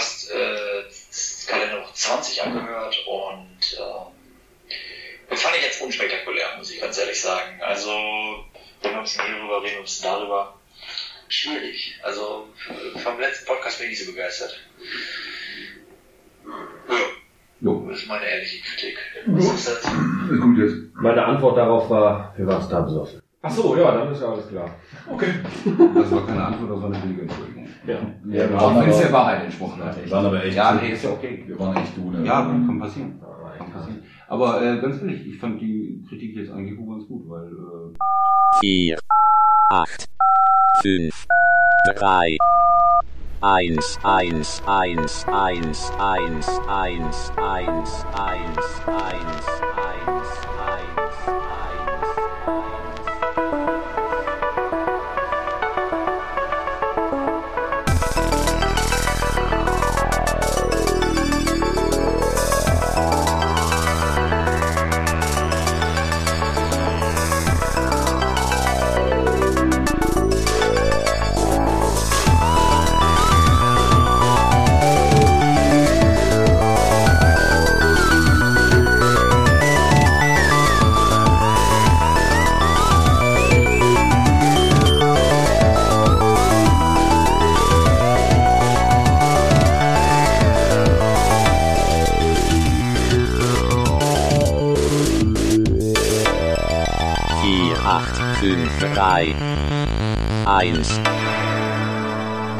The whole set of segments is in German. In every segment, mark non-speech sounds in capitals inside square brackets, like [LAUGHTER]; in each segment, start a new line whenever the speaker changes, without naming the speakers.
Podcast äh, Kalender 20 angehört und äh, das fand ich jetzt unspektakulär, muss ich ganz ehrlich sagen. Also, wenn wir ein bisschen hierüber reden, ein bisschen darüber. Schwierig. Also, vom letzten Podcast bin ich nicht so begeistert. Ja.
Jo.
Das ist meine ehrliche Kritik. Was ist das?
Gut jetzt.
Meine Antwort darauf war, wir waren da besoffen.
Ach so, ja, dann ist ja alles klar.
Okay. Das war keine Antwort, das war eine billige Entschuldigung.
Ja.
Ja, wir
Auch
waren
wenn es der Wahrheit entsprochen hat.
wir waren aber echt,
Ja, nee, ist ja okay.
wir waren echt du, ne?
Ja, kann passieren. Kann passieren. Aber äh, ganz ehrlich, ich fand die Kritik jetzt eigentlich auch ganz gut, weil äh,
4, 8, 5, 3, 1, 1, 1, 1, 1, 1, 1, 1, 1, 1, 4, 8, 5, 3, 1.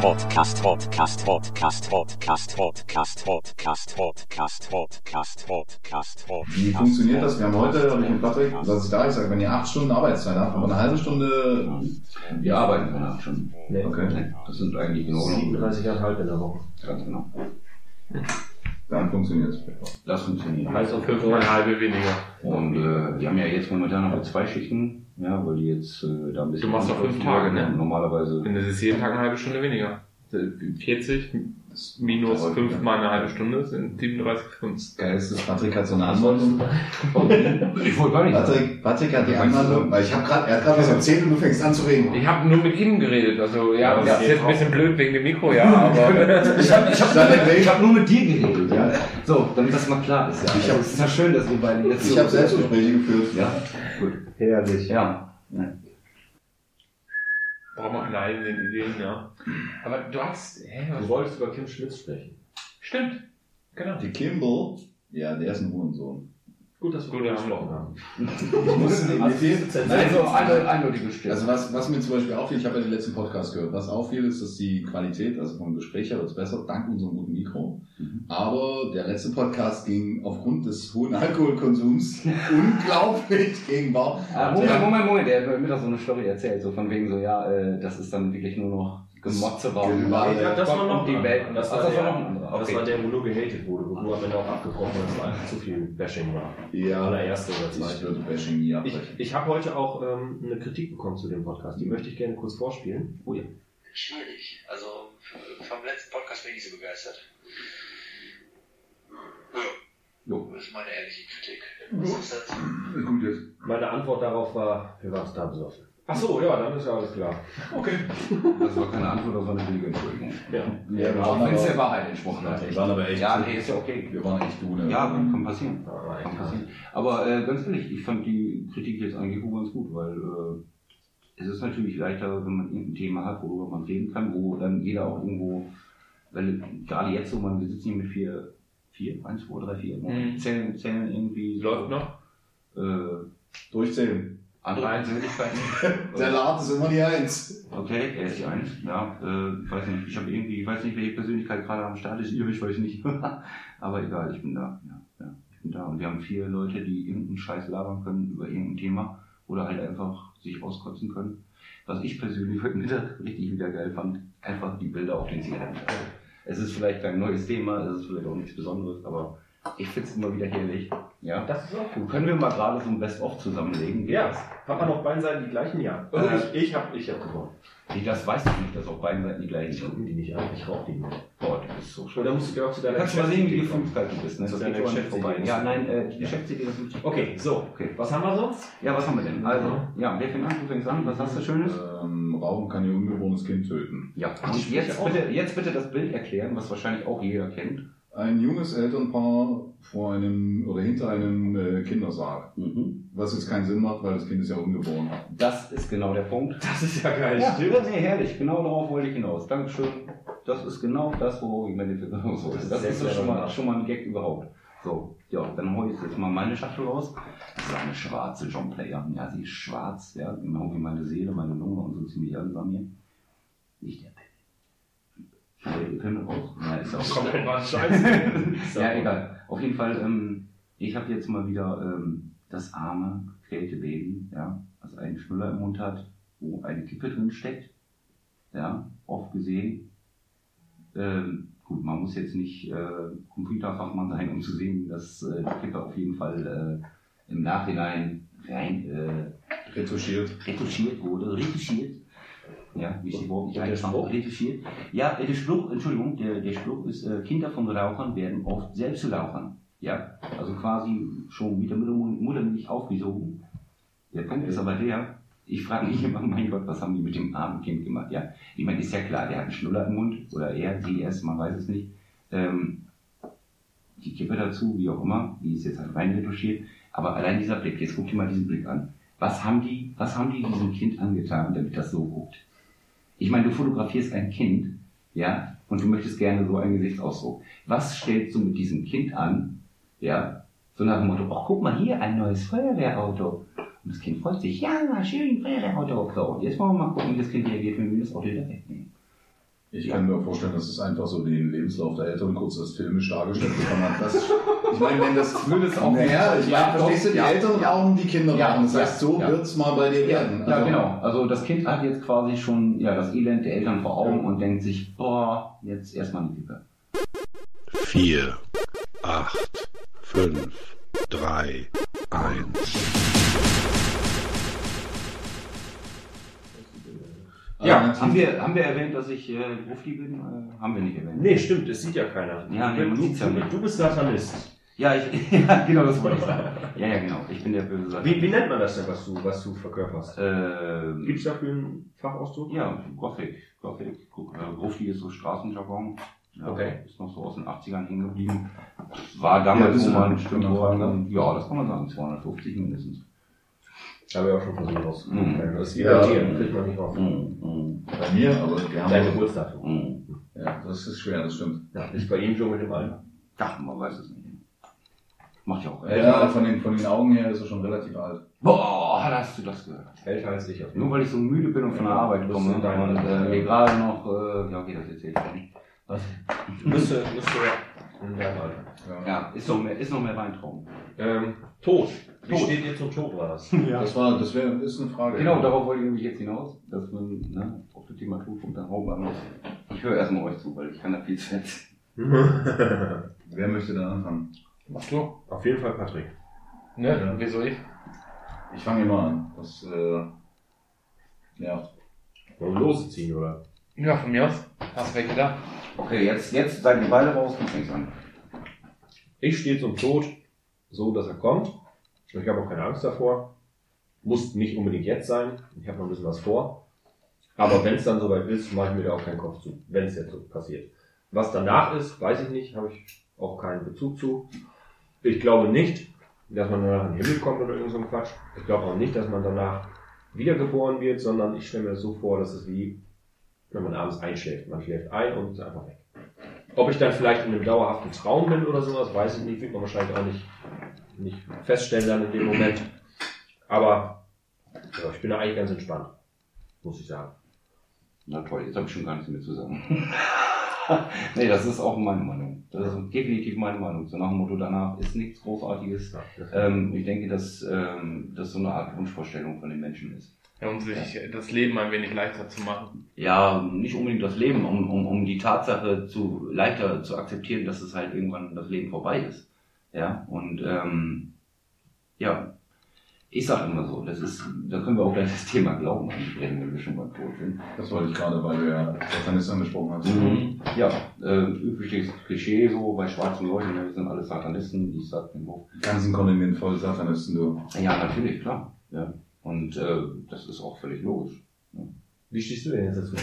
Podcast, Podcast, Podcast, Podcast, Podcast, Podcast, Podcast, Podcast, Podcast, Podcast.
Wie funktioniert das? Wir haben heute, habe ich mit Patrick, dass ich da, ich sage, wenn ihr acht Stunden Arbeitszeit habt, aber eine halbe Stunde,
wir arbeiten keine acht Stunden.
Nee.
okay,
Das sind eigentlich Ordnung.
37,5 in der Woche.
Ganz genau.
dann funktioniert es.
Das funktioniert.
Also fünfmal halbe weniger.
Und äh, wir haben ja jetzt momentan noch zwei Schichten, ja, weil die jetzt äh, da ein bisschen.
Du machst doch fünf Tage, ne?
Normalerweise.
Das ist jeden Tag eine halbe Stunde weniger. 40 minus
Aber-
5 mal eine halbe Stunde sind 37 Stunden.
Geil ist, dass Patrick hat so eine Anwendung. [LAUGHS]
Ich wollte gar nicht.
Patrick, Patrick hat die Anwendung, weil ich habe gerade, er hat gerade was erzählt und du fängst an zu reden.
Ich habe nur mit ihm geredet, also ja, das
Ja,
ist jetzt ein bisschen blöd wegen dem Mikro, ja, [LAUGHS] aber
Ich habe ich hab nur, mit- ich hab nur mit dir geredet, ja. So, damit das mal klar ist. Ja.
Ich hab-
es ist ja schön, dass wir beide jetzt
Ich habe Selbstgespräche geführt.
Ja, gut.
Herrlich.
Ja.
Brauchen wir keine eigenen Ideen, ja. Aber du hast, hä,
Du wolltest über Kim Schmitz sprechen.
Stimmt, genau.
Die Kimball, ja, der ist ein Hurensohn.
Gut, dass wir
Gut,
darüber gesprochen haben.
Ich muss fehlt,
Also eine eindeutige Stimme.
Also was, was mir zum Beispiel auffiel, ich habe ja den letzten Podcast gehört, was auffiel, ist, dass die Qualität, also vom Gespräch her wird es besser, dank unserem guten Mikro.
Mhm.
Aber der letzte Podcast ging aufgrund des hohen Alkoholkonsums [LAUGHS] unglaublich gegen Bar.
Ah, Moment, Moment, Moment, der hat mir doch so eine Story erzählt, so von wegen so, ja, äh, das ist dann wirklich nur noch Gemotze war.
Genau.
Ja, das war noch
die
ein
Welt.
Das war
das war
der-
noch.
Das war der, wo nur gehatet wurde, wo du am Ende auch abgebrochen hast, weil einfach zu viel Bashing war.
Ja,
Allererste oder
ich
zweite.
würde Bashing nie
Ich,
abbrechen.
ich habe heute auch ähm, eine Kritik bekommen zu dem Podcast. Die möchte ich gerne kurz vorspielen. Oh ja.
Schwierig. Also, vom letzten Podcast bin ich nicht so begeistert. Ja.
Jo.
Das ist meine ehrliche Kritik. Was ist das?
Gut jetzt.
Meine Antwort darauf war, wir waren da besoffen.
Ach so, ja, dann ist ja alles klar.
Okay.
Das war keine Antwort, das war eine billige Entschuldigung.
Ja.
Ja, wir
Auch wenn es der Wahrheit entsprochen hat.
wir waren aber echt,
Ja, nee, ist ja okay.
wir waren echt du, ne?
Ja, kann passieren.
Aber
Kann passieren. Aber äh, ganz ehrlich, ich fand die Kritik jetzt eigentlich auch ganz gut, weil äh, es ist natürlich leichter, wenn man irgendein Thema hat, worüber man reden kann, wo dann jeder auch irgendwo, weil gerade jetzt so, man wir sitzen hier mit vier, vier, eins, zwei, drei, vier,
Mhm.
zählen, zählen irgendwie
Läuft noch?
Äh,
Durchzählen.
Andere Persönlichkeiten. [LAUGHS]
Der Lad ist immer die Eins.
Okay, er ist die Eins, ja. Äh, ich weiß nicht, ich habe irgendwie, ich weiß nicht, welche Persönlichkeit gerade am Start ist, ihr, ich weiß nicht. [LAUGHS] Aber egal, ich bin da. Ja, ja, ich bin da. Und wir haben vier Leute, die irgendeinen Scheiß labern können über irgendein Thema oder halt einfach sich auskotzen können. Was ich persönlich heute Mittag richtig wieder geil fand, einfach die Bilder auf den Zigaretten. Es ist vielleicht kein neues Thema, es ist vielleicht auch nichts Besonderes, aber ich finde es immer wieder herrlich. Ja.
Das ist auch gut.
Können wir mal gerade so ein Best-of zusammenlegen?
Ja, hat man auf beiden Seiten die gleichen? Ja.
Äh,
ich ich habe ich hab gewonnen.
Nee, das weiß ich nicht, dass auf beiden Seiten die gleichen
Ich
sind.
gucke die nicht an, ich rauche die nicht.
Boah, du bist so schön.
Oder musst du dir auch zu deiner
Kannst du mal sehen, wie gefühlskalt du bist, ne? Das geht aber nicht
Geschäftsidee
vorbei. Ja,
du-
nein, äh, die
Ja.
Geschäftsidee ist wirklich.
Okay, so.
Okay.
Was haben wir sonst?
Ja, was haben wir denn? Also, ja, wer fängt an? Du fängst an. Was hast du Schönes?
Ähm, Rauchen kann ihr ungeborenes Kind töten.
Ja, und jetzt bitte, jetzt bitte das Bild erklären, was wahrscheinlich auch jeder kennt.
Ein junges Elternpaar vor einem oder hinter einem äh, Kindersarg.
Mhm.
Was jetzt keinen Sinn macht, weil das Kind ist ja ungeboren.
Das ist genau der Punkt. [LAUGHS]
Das ist ja geil,
Ja,
stimmt.
nee, herrlich. Genau darauf wollte ich hinaus. Dankeschön. Das ist genau das, worauf ich meine hinaus wollte.
Das ist
Das schon mal, schon mal ein Gag überhaupt. So, ja, dann hole ich jetzt mal meine Schachtel raus. Das ist eine schwarze John Player. Ja, sie ist schwarz, ja, genau wie meine Seele, meine Lunge und so ziemlich alles an mir. Nicht der Die Pimmel raus. Ja, ist auch
Komplett was [LAUGHS] scheiße.
ja, egal. Auf jeden Fall, ähm, ich habe jetzt mal wieder ähm, das arme, quälte Baby, ja, das einen Schnuller im Mund hat, wo eine Kippe drin steckt. Ja, oft gesehen. Ähm, gut, man muss jetzt nicht äh, Computerfachmann sein, um zu sehen, dass äh, die Kippe auf jeden Fall äh, im Nachhinein rein äh,
Retuschiert.
retuschiert wurde, retuschiert. Ja, wie ist die Wort nicht
Und der Spruch?
retuschiert. Ja, der Spruch, Entschuldigung, der, der Spruch ist, äh, Kinder von Rauchern werden oft selbst zu Rauchern. Ja, also quasi schon mit der Mutter- Muttermilch aufgesogen. Der Punkt ist aber der, ich frage mich immer, mein Gott, was haben die mit dem armen Kind gemacht? Ja, ich meine, ist ja klar, der hat einen Schnuller im Mund oder er, sie, es, man weiß es nicht. Ähm, die Kippe dazu, wie auch immer, die ist jetzt halt rein retuschiert. Aber allein dieser Blick, jetzt guck dir mal diesen Blick an. Was haben die, was haben die diesem Kind angetan, damit das so guckt? Ich meine, du fotografierst ein Kind, ja, und du möchtest gerne so einen Gesichtsausdruck. Was stellst du mit diesem Kind an, ja, so nach dem Motto, ach, guck mal hier, ein neues Feuerwehrauto. Und das Kind freut sich, ja, schön, Feuerwehrauto. So, und jetzt wollen wir mal gucken, wie das Kind reagiert, wenn wir das Auto wieder wegnehmen.
Ich kann mir vorstellen, dass es einfach so den Lebenslauf der Eltern kurz das filmisch dargestellt bekommen hat. Das, ich meine, wenn das
Würde es auch
Naja,
nicht-
ich
Ja,
meine, verstehst du, die
ja,
Eltern
ja.
rauchen, die Kinder
Ja,
rauchen. Das
ja,
heißt, so
ja.
wird's mal bei dir
Ja,
werden.
ja,
Also,
genau. Also das Kind hat jetzt quasi schon ja, das Elend der Eltern vor Augen und denkt sich, boah, jetzt erstmal eine Kippe.
4, 8, 5, 3, 1.
Ja,
Alternativ-
haben wir, haben wir erwähnt, dass ich äh, Grufti bin? Äh, haben wir nicht erwähnt.
Nee, stimmt, das sieht ja keiner.
Ja, nee, man
du,
sieht's ja nicht.
du bist Satanist.
Ja, ich, [LAUGHS] ja, genau, das wollte ich sagen. Ja, ja, genau. Ich bin der böse Sache.
Wie, wie nennt man das denn, was du, was du verkörperst?
Ähm,
Gibt es dafür einen Fachausdruck?
ja, Gothic. Gothic. Äh, Grufti ist so Straßenjargon. Ja,
Okay.
Ist noch so aus den 80ern hängen geblieben. War damals
Ja,
so mal ein
Frage.
Ja, das kann man sagen. 250 mindestens.
Habe ich auch schon versucht rauszukriegen.
Mhm.
Das ist wie
Ja.
bei dir, kriegt man nicht raus.
Mm, mm,
Bei mir, aber
Dein
gerne.
Geburtsdatum.
mm.
Ja, das ist schwer, das stimmt.
Ja, ist bei ihm schon mit dem Alter.
Ach, man weiß es nicht. Macht ja auch.
Ja, von den, von den Augen her ist er schon relativ alt.
Boah, hast du das gehört?
Älter als ich
Nur weil ich so müde bin und von der Arbeit
Das
komme
dein-
und äh, mir gerade noch, äh, ja okay, das erzähl ich nicht.
Fall. Müsste, müsste Alter.
Ja, ist noch mehr, ist noch mehr Weintraum.
Ähm, Tod. Wie
Tod.
steht ihr zum Tod, war das?
Das war, das wäre, ist eine Frage.
Genau, darauf wollte ich nämlich jetzt hinaus, dass man ne, auf das Thema Tod und dann hauen muss. Ich höre erstmal euch zu, weil ich kann da viel zu. [LAUGHS]
Wer möchte da anfangen?
Mach du.
auf jeden Fall Patrick.
Ne?
Ja.
Wieso ich?
Ich fange immer an. Das, äh, ja.
Wollen wir Lose ziehen, oder?
Ja, von mir aus. Hast welche da?
Okay, jetzt, jetzt seid ihr beide raus, du fängst an.
Ich stehe zum Tod so, dass er kommt. Ich habe auch keine Angst davor. Muss nicht unbedingt jetzt sein. Ich habe noch ein bisschen was vor. Aber wenn es dann soweit ist, mache ich mir da auch keinen Kopf zu, wenn es jetzt so passiert. Was danach ist, weiß ich nicht, habe ich auch keinen Bezug zu. Ich glaube nicht, dass man danach in den Himmel kommt oder irgend so ein Quatsch. Ich glaube auch nicht, dass man danach wiedergeboren wird, sondern ich stelle mir das so vor, dass es wie, wenn man abends einschläft. Man schläft ein und ist einfach weg. Ob ich dann vielleicht in einem dauerhaften Traum bin oder sowas, weiß ich nicht, wird man wahrscheinlich auch nicht, nicht feststellen dann in dem Moment. Aber ja, ich bin da eigentlich ganz entspannt, muss ich sagen.
Na toll, jetzt habe ich schon gar nichts mehr zu sagen. [LAUGHS] nee, das ist auch meine Meinung. Das ist definitiv meine Meinung. So nach dem Motto, danach ist nichts Großartiges.
Ja,
Ähm, ich denke, dass ähm, das so eine Art Wunschvorstellung von den Menschen ist.
Ja, um sich das Leben ein wenig leichter zu machen.
Ja, nicht unbedingt das Leben, um, um, um die Tatsache zu leichter zu akzeptieren, dass es halt irgendwann das Leben vorbei ist. Ja, und ähm, ja, ich sage immer so, das ist, da können wir auch gleich das Thema Glauben ansprechen, wenn wir schon beim Tod sind.
Das wollte ich gerade, weil du ja Satanist angesprochen hast.
Mhm. Ja, äh, übliches Klischee so bei schwarzen Leuten, ne, wir sind alle Satanisten, ich sag den Hoch.
Ganzen Kontinent voll Satanisten, du.
Ja, natürlich, klar. Ja. Und äh, das ist auch völlig logisch. Ne?
Wie stehst du denn jetzt dazu?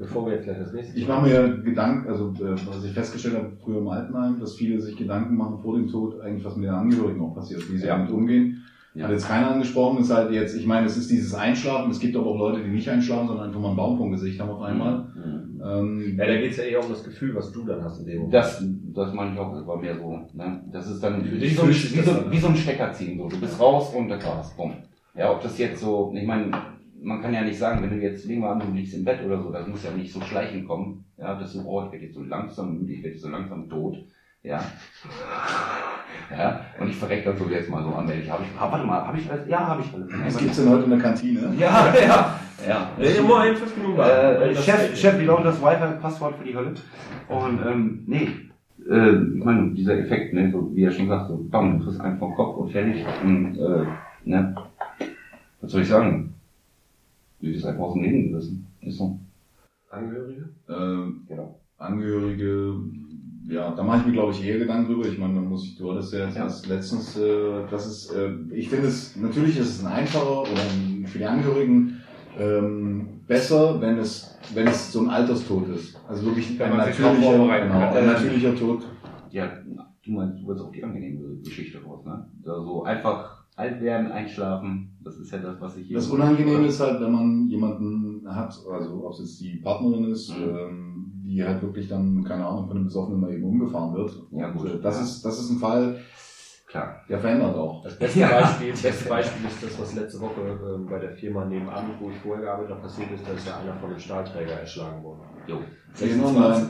Bevor wir jetzt gleich das nächste
Ich mache mir Gedanken, also äh, was ich festgestellt habe früher im Altenheim, dass viele sich Gedanken machen vor dem Tod, eigentlich was mit den Angehörigen auch passiert, wie sie
Ja.
damit umgehen.
Ja.
Hat jetzt keiner angesprochen, ist halt jetzt, ich meine, es ist dieses Einschlafen, es gibt aber auch Leute, die nicht einschlafen, sondern einfach mal einen Baum vom Gesicht haben auf einmal.
Mhm.
Ähm,
Ja, da geht's ja eher um das Gefühl, was du dann hast in dem Moment.
Das, das meine ich auch, das war mehr so. Ne? Das ist dann
Für
wie
dich
so, wie, so, wie so ein Stecker ziehen. So. Du bist raus und das war's. Bumm. Ja, ob das jetzt so, ich meine, man kann ja nicht sagen, wenn du jetzt, nehmen wir an, du liegst im Bett oder so, das muss ja nicht so schleichend kommen. Ja, das ist so, oh, ich werde jetzt so langsam müde, ich werde jetzt so langsam tot. Ja. Ja, und ich verreck dann so jetzt mal so allmählich. Hab ich, ah, warte mal, habe ich alles? Ja, habe ich alles.
was gibt's denn heute in der Kantine?
Ja, ja, [LAUGHS] ja.
Nee, immer ein fünf Minuten.
Äh,
Das-
Chef, Chef, wie lautet das Wi-Fi-Passwort für die Hölle? Und, ähm, nee. Äh, ich meine, dieser Effekt, ne, so wie er schon sagt, so, bam, du kriegst einen vom Kopf und fertig. Und, äh, ne, was soll ich sagen? Du bist einfach aus dem Leben gerissen. Ist so.
Angehörige?
Ähm,
Genau.
Angehörige, ja, da mache ich mir glaube ich eher Gedanken drüber. Ich meine, da muss ich, du hattest ja,
Ja.
letztens, äh, das ist, äh, ich finde es, natürlich ist es ein einfacher oder ein, für die Angehörigen ähm, besser, wenn es, wenn es so ein Alterstod ist. Also wirklich
Wenn
ein natürlicher, genau, ein natürlicher Tod.
Ja, du meinst, du willst auch die angenehme Geschichte raus, ne? Also einfach alt werden, einschlafen, das ist ja das, was ich hier.
Das Unangenehme ist halt, wenn man jemanden hat, also ob es jetzt die Partnerin ist,
Mhm.
ähm, die halt wirklich dann, keine Ahnung, von einem Besoffenen mal eben umgefahren wird.
Ja,
Und,
gut.
äh, Das
Ja.
ist, das ist ein Fall,
Klar.
der verändert auch.
Das beste,
Ja.
Beispiel, das beste Beispiel ist das, was letzte Woche ähm, bei der Firma nebenan, wo ich vorher gearbeitet habe, passiert ist. Da ist ja einer von einem Stahlträger erschlagen worden.
Jo.
Sehen online.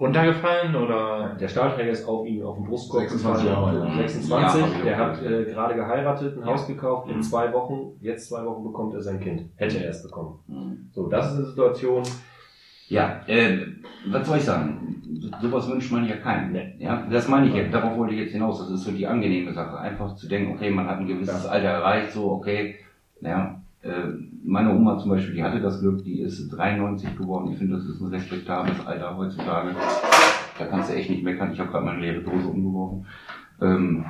Runtergefallen oder?
Der Stahlträger ist auf ihn auf den Brustkorb
26
gefallen.
Jahre, ja.
26.
Ja, hab ich
der hat äh, gerade geheiratet, ein
Ja.
Haus gekauft. In
Mhm.
zwei Wochen, jetzt zwei Wochen bekommt er sein Kind. Hätte er erst bekommen.
Mhm.
So, das ist eine Situation.
Ja, äh, was soll ich sagen? So- Sowas wünscht man ja keinem.
Nee.
Ja, das meine ich jetzt, darauf wollte ich jetzt hinaus. Das ist so die angenehme Sache. Einfach zu denken, okay, man hat ein gewisses Alter erreicht, so, okay, ja. Äh, meine Oma zum Beispiel, die hatte das Glück, die ist 93 geworden. Ich finde, das ist ein respektables Alter heutzutage. Da kannst du echt nicht meckern. Ich habe gerade meine leere Dose umgeworfen. Ähm,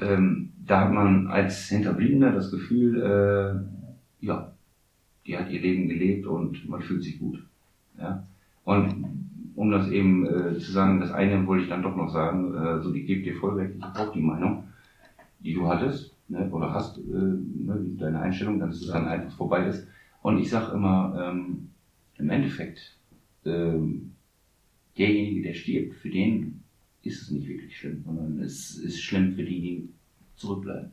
ähm, da hat man als Hinterbliebener das Gefühl, äh, ja, die hat ihr Leben gelebt und man fühlt sich gut. Ja? Und um das eben äh, zu sagen, das eine wollte ich dann doch noch sagen, äh, so ich gebe dir voll recht, ich habe auch die Meinung, die du hattest, ne, oder hast, äh, ne, deine Einstellung, dass es dann einfach vorbei ist. Und ich sage immer, ähm, im Endeffekt, ähm, derjenige, der stirbt, für den ist es nicht wirklich schlimm, sondern es ist schlimm für die, die zurückbleiben.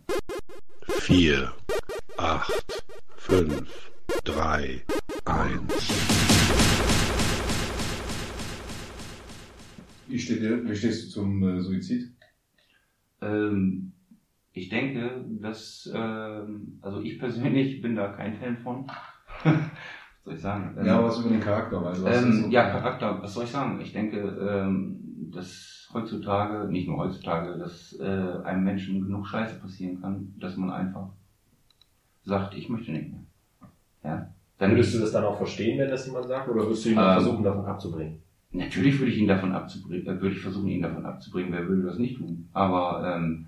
4, 8, 5, 3, 1.
Wie, steht wie stehst du zum äh, Suizid?
Ähm, ich denke, dass, ähm, also ich persönlich bin da kein Fan von. [LAUGHS] was soll ich sagen? Ähm,
Ja, was über den Charakter, weil du hast
ähm,
so-
ja, Charakter, was soll ich sagen? Ich denke, ähm, dass heutzutage, nicht nur heutzutage, dass äh, einem Menschen genug Scheiße passieren kann, dass man einfach sagt, ich möchte nicht mehr. Ja. Dann
Würdest du das dann auch verstehen, wenn das jemand sagt, oder würdest du ihn dann
Ähm,
versuchen, davon abzubringen?
Natürlich würde ich ihn davon abzubringen, äh, würde ich versuchen, ihn davon abzubringen. Wer würde das nicht tun? Aber ähm,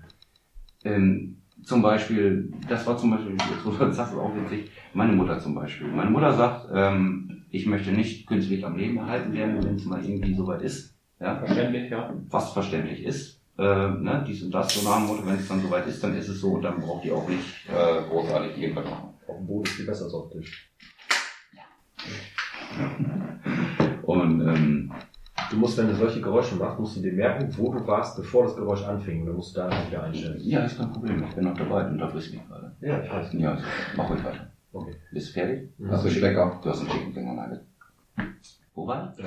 ähm, zum Beispiel, das war zum Beispiel, das [LAUGHS] sagst, ist auch witzig, meine Mutter zum Beispiel. Meine Mutter sagt, ähm, ich möchte nicht künstlich am Leben erhalten werden, wenn es mal irgendwie soweit ist. Ja?
Verständlich, ja.
Was verständlich ist. Äh, ne, dies und das, so nach dem Motto, wenn es dann soweit ist, dann ist es so und dann braucht ihr auch nicht äh, großartig irgendwas machen.
Auf dem Boden ist viel besser als auf dem Tisch.
Und ähm,
Du musst, wenn du solche Geräusche machst, musst du dir merken, wo du warst, bevor das Geräusch anfing. Oder musst du da einfach wieder einstellen.
ja, ist kein Problem, ich bin noch dabei und da frisst mich gerade.
Ja, ich weiß.
Ja, mach ruhig weiter.
Okay.
Bist du fertig?
Hast du Stecker?
Du hast einen schicken Finger Nugget. Wo war?
Ja,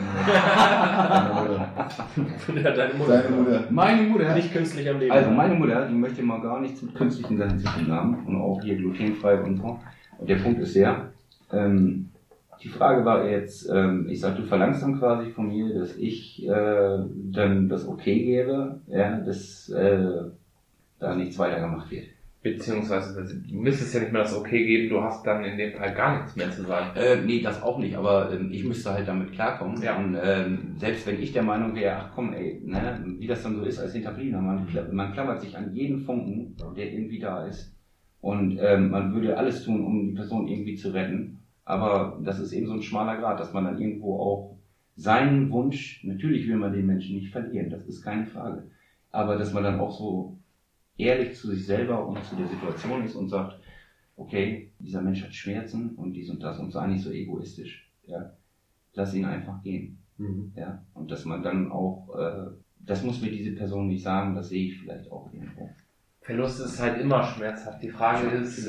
[LAUGHS] deine Mutter.
Deine Mutter.
Meine Mutter.
Nicht künstlich am Leben.
Also meine Mutter, die möchte mal gar nichts mit künstlichen Sachen zu tun haben und auch hier glutenfrei und so. Und der Punkt ist der, ähm, die Frage war jetzt, ähm, ich sag, du verlangst dann quasi von mir, dass ich äh, dann das okay gebe, ja, dass äh, da nichts weiter gemacht wird.
Beziehungsweise, du müsstest ja nicht mehr das Okay geben, du hast dann in dem Fall gar nichts mehr zu sagen.
Äh, nee, das auch nicht, aber ähm, ich müsste halt damit klarkommen.
Ja.
Und ähm, selbst wenn ich der Meinung wäre, ach komm, ey, ne, wie das dann so ist als Hinterbliebener, man, man klammert sich an jeden Funken, der irgendwie da ist. Und ähm, man würde alles tun, um die Person irgendwie zu retten. Aber das ist eben so ein schmaler Grad, dass man dann irgendwo auch seinen Wunsch, natürlich will man den Menschen nicht verlieren, das ist keine Frage. Aber dass man dann auch so ehrlich zu sich selber und zu der Situation ist und sagt, okay, dieser Mensch hat Schmerzen und dies und das und sei nicht so egoistisch. Ja. Lass ihn einfach gehen.
Mhm.
Ja. Und dass man dann auch, äh, das muss mir diese Person nicht sagen, das sehe ich vielleicht auch irgendwo.
Verlust ist halt immer schmerzhaft. Die Frage ist,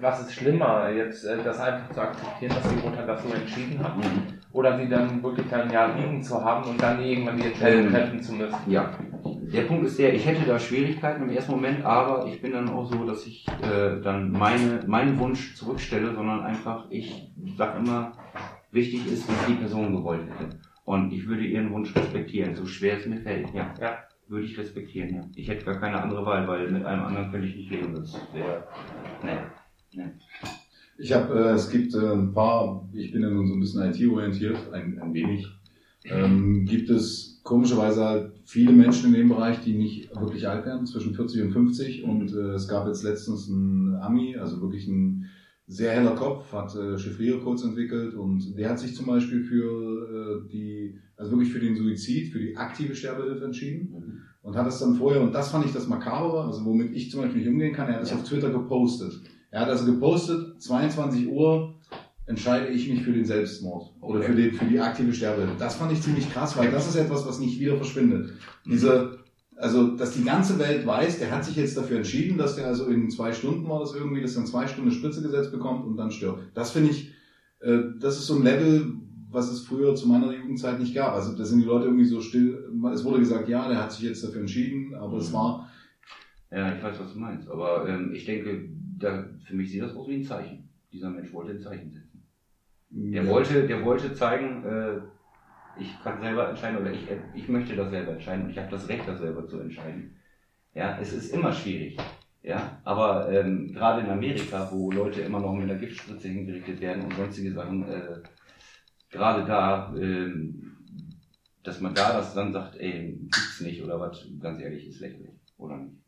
was ist schlimmer, jetzt äh, das einfach zu akzeptieren, dass die Mutter das so entschieden hat, oder sie dann wirklich ein Jahr liegen zu haben und dann irgendwann die Entscheidung
Ähm,
treffen zu müssen.
Ja, der Punkt ist der, ich hätte da Schwierigkeiten im ersten Moment, aber ich bin dann auch so, dass ich äh, dann meine, meinen Wunsch zurückstelle, sondern einfach, ich sag immer, wichtig ist, was die Person gewollt hätte. Und ich würde ihren Wunsch respektieren, so schwer es mir fällt, ja.
Ja.
Würde ich respektieren, ja. Ich hätte gar keine andere Wahl, weil mit einem anderen könnte ich nicht leben. Das wäre, nee.
Ich habe, äh, es gibt äh, ein paar, ich bin ja nun so ein bisschen IT-orientiert, ein, ein wenig, ähm, gibt es komischerweise halt viele Menschen in dem Bereich, die nicht wirklich alt werden, zwischen 40 und 50. Und äh, es gab jetzt letztens einen Ami, also wirklich ein sehr heller Kopf, hat äh, Chiffriercodes entwickelt. Und der hat sich zum Beispiel für äh, die, also wirklich für den Suizid, für die aktive Sterbehilfe entschieden und hat es dann vorher, und das fand ich das Makabere, also womit ich zum Beispiel nicht umgehen kann, er hat es auf Twitter gepostet. Er hat also gepostet, 22 Uhr entscheide ich mich für den Selbstmord oder
Okay.
für, den, für die aktive Sterbehilfe. Das fand ich ziemlich krass, weil das ist etwas, was nicht wieder verschwindet. Diese, also, dass die ganze Welt weiß, der hat sich jetzt dafür entschieden, dass der also in zwei Stunden war das irgendwie, dass er in zwei Stunden Spritze gesetzt bekommt und dann stirbt. Das finde ich, äh, das ist so ein Level, was es früher zu meiner Jugendzeit nicht gab. Also, da sind die Leute irgendwie so still. Es wurde gesagt, ja, der hat sich jetzt dafür entschieden, aber es war,
Ja, ich weiß, was du meinst. Aber ähm, ich denke, da, für mich sieht das aus wie ein Zeichen. Dieser Mensch wollte ein Zeichen setzen. Der
ja,
wollte, der wollte zeigen, äh, ich kann selber entscheiden oder ich, ich möchte das selber entscheiden und ich habe das Recht, das selber zu entscheiden. Ja, es ist immer schwierig. Ja, aber ähm, gerade in Amerika, wo Leute immer noch mit einer Giftspritze hingerichtet werden und sonstige Sachen, äh, gerade da, ähm, dass man da das dann sagt, ey, gibt's nicht oder was, ganz ehrlich, ist lächerlich, oder nicht?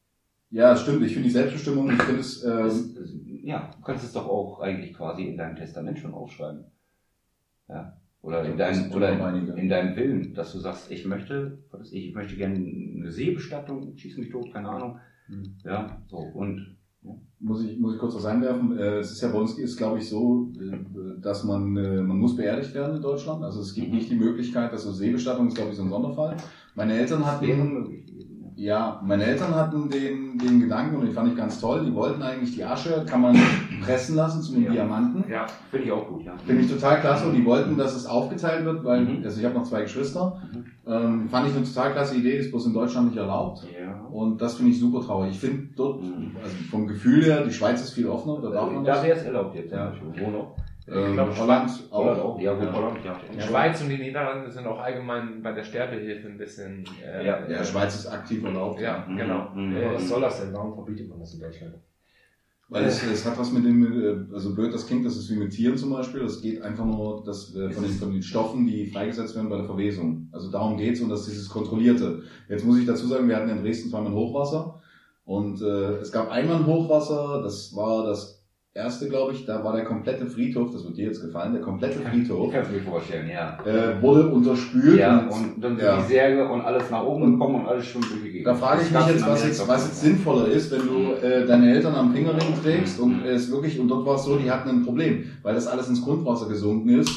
Ja, stimmt. Ich finde die Selbstbestimmung, ich finde es, ähm,
es- ja, du kannst es doch auch eigentlich quasi in deinem Testament schon aufschreiben. Ja. Oder in deinem, oder in, in deinem Willen, dass du sagst, ich möchte, was ich, ich möchte gerne eine Seebestattung, schieß mich tot, keine Ahnung.
Mhm.
Ja, so, und,
muss ich, muss ich kurz was einwerfen. Äh, Es ist ja bei uns, ist glaube ich so, äh, dass man, äh, man muss beerdigt werden in Deutschland. Also es gibt
Mhm.
nicht die Möglichkeit, also Seebestattung ist glaube ich so ein Sonderfall. Meine Eltern hatten,
ja.
meine Eltern hatten den, den Gedanken und den fand ich ganz toll. Die wollten eigentlich die Asche, kann man pressen lassen zu den
Ja.
Diamanten.
Ja,
Finde ich auch gut, ja.
Finde ich total klasse und die wollten, dass es aufgeteilt wird, weil,
Mhm.
also ich habe noch zwei Geschwister.
Mhm.
Ähm, fand ich eine total klasse Idee, ist bloß in Deutschland nicht erlaubt.
Ja.
Und das finde ich super traurig. Ich finde dort,
Mhm.
also vom Gefühl her, die Schweiz ist viel offener, da darf man
Da wäre es erlaubt jetzt,
Ja.
ja. Wo noch?
Ähm,
glaub,
Holland
Holland
auch.
auch, ja, gut, Holland, ja.
die Schweiz und die Niederlande sind auch allgemein bei der Sterbehilfe ein bisschen. Äh,
Ja.
Ja, Schweiz ist aktiv erlaubt.
Ja,
Mhm.
genau.
Mhm.
Aber was soll das denn? Warum verbietet man das in Deutschland?
Weil es, es hat was mit dem, äh, also blöd das klingt, das ist wie mit Tieren zum Beispiel, das geht einfach nur das, äh, von, den, von den Stoffen, die freigesetzt werden bei der Verwesung. Also darum geht's und das ist dieses Kontrollierte. Jetzt muss ich dazu sagen, wir hatten in Dresden zweimal ein Hochwasser und äh, es gab einmal ein Hochwasser, das war das erste, glaube ich, da war der komplette Friedhof, das wird dir jetzt gefallen, der komplette
Ich
Friedhof
kann es mir vorstellen, ja.
äh, wurde unterspült
Ja,
und
dann sind
ja.
die Särge und alles nach oben gekommen und alles schwimmt durch die Gegend.
Da frage ich mich jetzt, was jetzt, was jetzt
schon.
sinnvoller ist, wenn du äh, deine Eltern am Fingerring trägst und es wirklich, und dort war es so, die hatten ein Problem, weil das alles ins Grundwasser gesunken ist.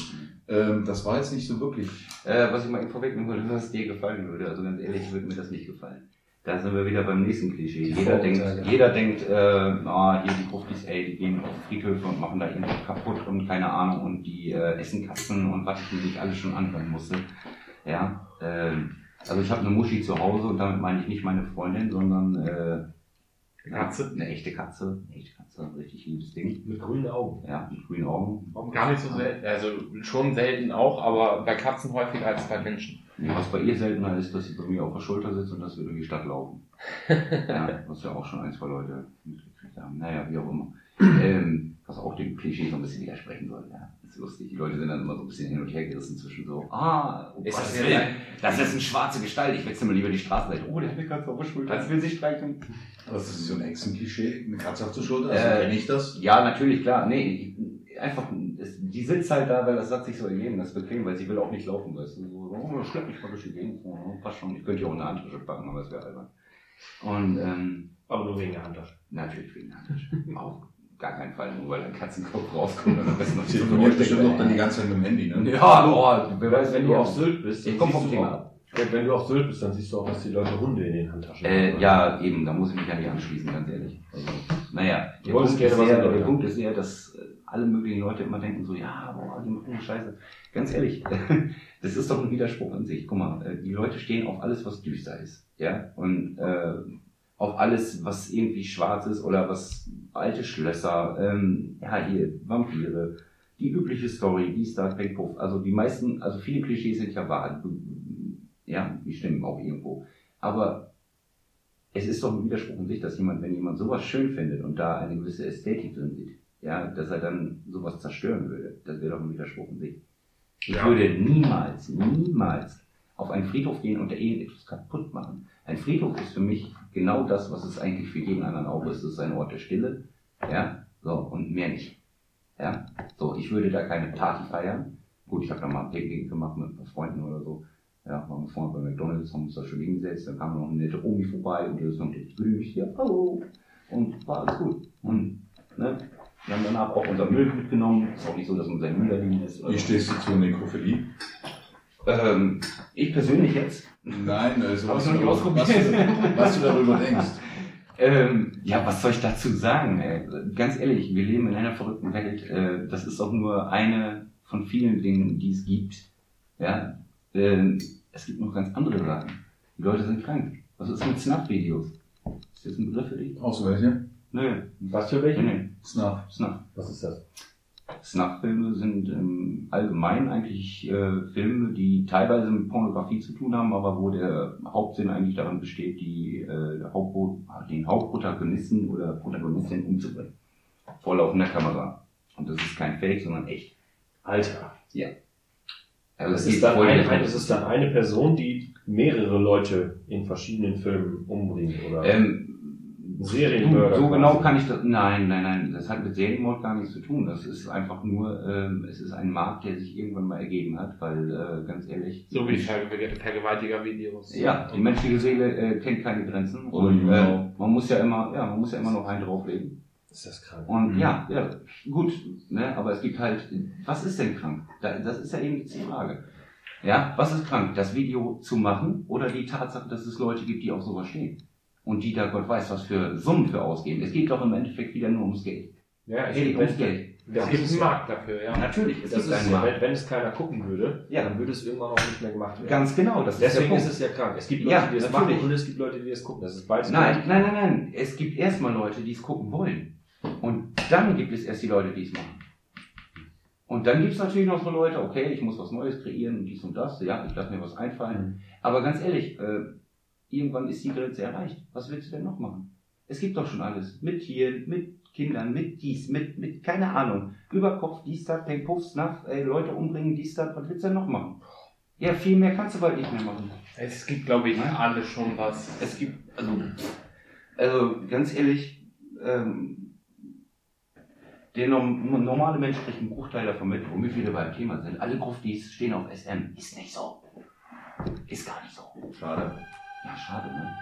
Ähm, das war jetzt nicht so wirklich.
Äh, was ich mal vorwegnehmen würde, was dir gefallen würde. Also ganz ehrlich, würde mir das nicht gefallen. Da sind wir wieder beim nächsten Klischee. Jeder denkt, jeder denkt, äh, ah, hier die Gruftis, ey, die gehen auf Friedhöfe und machen da irgendwas kaputt und keine Ahnung und die äh, essen Katzen und was ich mir nicht alles schon anhören musste. Ja, ähm, also ich habe eine Muschi zu Hause und damit meine ich nicht meine Freundin, sondern äh,
Katze?
Eine echte Katze, eine echte Katze, ein richtig liebes Ding.
Mit grünen Augen.
Ja, mit grünen Augen.
Gar nicht so selten. Also schon selten auch, aber bei Katzen häufiger als bei Menschen.
Ja, was bei ihr seltener ist, dass sie bei mir auf der Schulter sitzt und dass wir durch die Stadt laufen. [LAUGHS] ja, was ja auch schon ein, zwei Leute mitgekriegt haben. Naja, wie auch immer. ähm, was auch dem Klischee so ein bisschen widersprechen soll. Ja, lustig. Die Leute sind dann immer so ein bisschen hin und her gerissen zwischen so, ah, oh,
Ist
Gottes
das jetzt
das ist eine schwarze Gestalt, ich wechsle mal lieber die Straßenseite. Oh, der hat eine Katze auf der Schulter, das will sich streicheln.
Was ist so ein Echsen-Klischee? Eine Katze auf der Schulter? Also
Äh,
kenne ich das?
Ja, natürlich, klar. Nee, ich- einfach, es, die sitzt halt da, weil das hat sich so ergeben, das ist bequem, weil sie will auch nicht laufen, weißt du. So, oh, schlepp mich mal durch die Gegend. Oh, passt schon. Ich könnte ja auch eine Handtasche packen, aber es wäre albern. Und, ähm,
Aber nur wegen der Handtasche.
natürlich wegen der Handtasche. Auf gar keinen Fall, nur weil ein Katzenkopf rauskommt und am besten noch die
Telefoniert bestimmt auch dann die ganze Zeit mit dem Handy, ne?
Ja, boah, wer weiß,
Wenn du auf Sylt bist,
Ich komm vom
du
Thema
auch-
ab.
Wenn, du auf Sylt bist, dann siehst du auch, dass die Leute Hunde in den Handtaschen
Äh,
haben.
ja, eben, da muss ich mich ja nicht anschließen, ganz ehrlich. Also, naja, der Punkt, eher, der
ja.
Punkt ist eher, dass äh, alle möglichen Leute immer denken so, ja, boah, die machen eine Scheiße. Ganz ehrlich, [LAUGHS] das ist doch ein Widerspruch an sich. Guck mal, äh, die Leute stehen auf alles, was düster ist. Ja, und äh, auf alles, was irgendwie schwarz ist oder was alte Schlösser, ähm, ja, hier, Vampire, die übliche Story, die Star Trek Puff. Also die meisten, also viele Klischees sind ja wahr. Ja, die stimmen auch irgendwo. Aber es ist doch ein Widerspruch in sich, dass jemand, wenn jemand sowas schön findet und da eine gewisse Ästhetik drin sieht, ja, dass er dann sowas zerstören würde. Das wäre doch ein Widerspruch in sich. Ich
Ja.
würde niemals, niemals auf einen Friedhof gehen und da irgendetwas kaputt machen. Ein Friedhof ist für mich genau das, was es eigentlich für jeden anderen auch ist. Es ist ein Ort der Stille, ja, so, und mehr nicht. Ja, so, ich würde da keine Party feiern. Gut, ich habe da mal ein Picknick gemacht mit ein paar Freunden oder so. Ja, waren wir vorhin bei McDonalds, haben uns da schön hingesetzt, dann kam noch eine nette Omi vorbei und die ist noch gegrüßt, ja, hallo. Und war alles gut. Und, ne, wir haben danach auch unser Müll mitgenommen. Ist auch nicht so, dass unser Müll da liegen ist.
Wie stehst du zur Nekrophilie?
Ähm, ich persönlich jetzt?
Nein, also was, du,
nicht
was, was du darüber denkst.
Ähm, ja, was soll ich dazu sagen? Ey? Ganz ehrlich, wir leben in einer verrückten Welt. Äh, das ist auch nur eine von vielen Dingen, die es gibt. Ja, ähm, es gibt noch ganz andere Sachen. Die Leute sind krank. Was ist mit Snuff-Videos? Ist das ein Begriff für dich?
Brauchst du welche?
Nö,
Was für welche?
nee.
Snuff.
Snuff.
Was ist das?
Snuff-Filme sind ähm, allgemein eigentlich äh, Filme, die teilweise mit Pornografie zu tun haben, aber wo der Hauptsinn eigentlich darin besteht, die, äh, Hauptpro den Hauptprotagonisten oder Protagonistin umzubringen. Vor laufender Kamera. Und das ist kein Fake, sondern echt.
Alter.
Also
Das ist, dann ein, das ist dann eine Person, die mehrere Leute in verschiedenen Filmen umbringt, oder?
ähm,
Serienmörder.
So genau
quasi.
kann ich das. Nein, nein, nein. Das hat mit Serienmord gar nichts zu tun. Das ist einfach nur, ähm, es ist ein Markt, der sich irgendwann mal ergeben hat, weil äh, ganz ehrlich.
So wie Ver Vergewaltiger-Videos.
Ja, die menschliche Seele äh, kennt keine Grenzen
Oder
und äh,
genau.
man muss ja immer, ja, man muss ja immer noch einen drauflegen.
Ist das krank?
Und
Mhm.
ja, ja, gut, ne, aber es gibt halt, was ist denn krank? Da, das ist ja eben die Frage. Ja, was ist krank? Das Video zu machen oder die Tatsache, dass es Leute gibt, die auf sowas stehen? Und die da Gott weiß, was für Summen für ausgeben. Es geht doch im Endeffekt wieder nur ums Geld.
Ja,
Es
es
geht
gibt,
ums
es
Geld.
Es gibt einen Markt dafür, ja.
Natürlich, es
das
gibt
ist
einen
ja,
Markt.
wenn, wenn es keiner gucken würde,
Ja.
dann würde es irgendwann auch nicht mehr gemacht werden.
Ganz genau, das
Deswegen
ist
ist es ja krank. Es gibt Leute,
Ja,
die es
natürlich.
machen und es gibt Leute, die es gucken. Das ist beides
Nein, nein, nein, nein. Es gibt erstmal Leute, die es gucken wollen. Und dann gibt es erst die Leute, die es machen. Und dann gibt es natürlich noch so Leute, okay, ich muss was Neues kreieren und dies und das. Ja, ich lasse mir was einfallen. Aber ganz ehrlich, äh, irgendwann ist die Grenze erreicht. Was willst du denn noch machen? Es gibt doch schon alles. Mit Tieren, mit Kindern, mit dies, mit, mit, keine Ahnung. Überkopf, dies, das, Peng, Puff, Snuff, ey, Leute umbringen, dies, das, was willst du denn noch machen? Ja, viel mehr kannst du bald nicht mehr machen.
Es gibt, glaube ich,
Nein.
alle schon was.
Es gibt, also, also ganz ehrlich, ähm, der norm normale Mensch kriegt einen Bruchteil davon mit, womit wir beim Thema sind. Alle Gruftis stehen auf SM. Ist nicht so. Ist gar nicht so. Schade. Ja, schade, ne?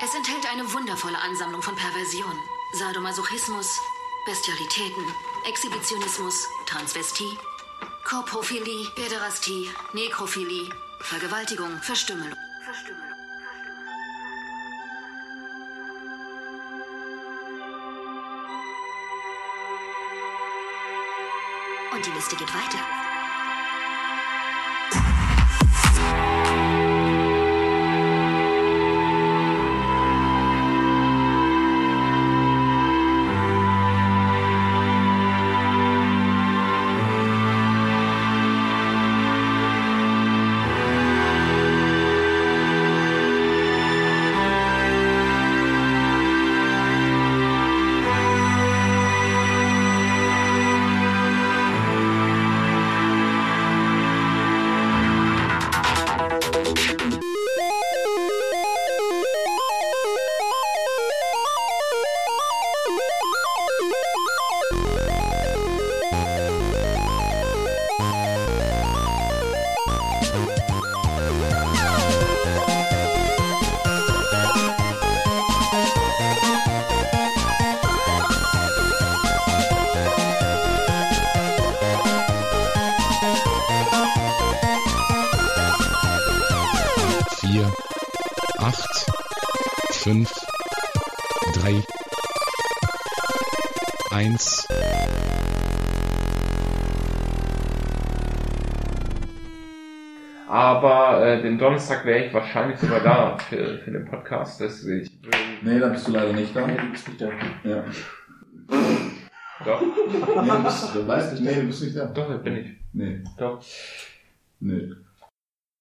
Es enthält eine wundervolle Ansammlung von Perversion, Sadomasochismus, Bestialitäten, Exhibitionismus, Transvestie, Korprophilie, Päderastie, Nekrophilie, Vergewaltigung, Verstümmelung. Verstümmelung. Und die Liste geht weiter.
Aber äh, den Donnerstag wäre ich wahrscheinlich sogar da für, für den Podcast. Deswegen ich
Nee, da bist du leider nicht da.
Nee, du bist nicht da.
Ja.
doch,
Nee, du bist, du weißt nicht, nee, du bist nicht da.
doch, bin ich.
Nee.
Doch.
Nee.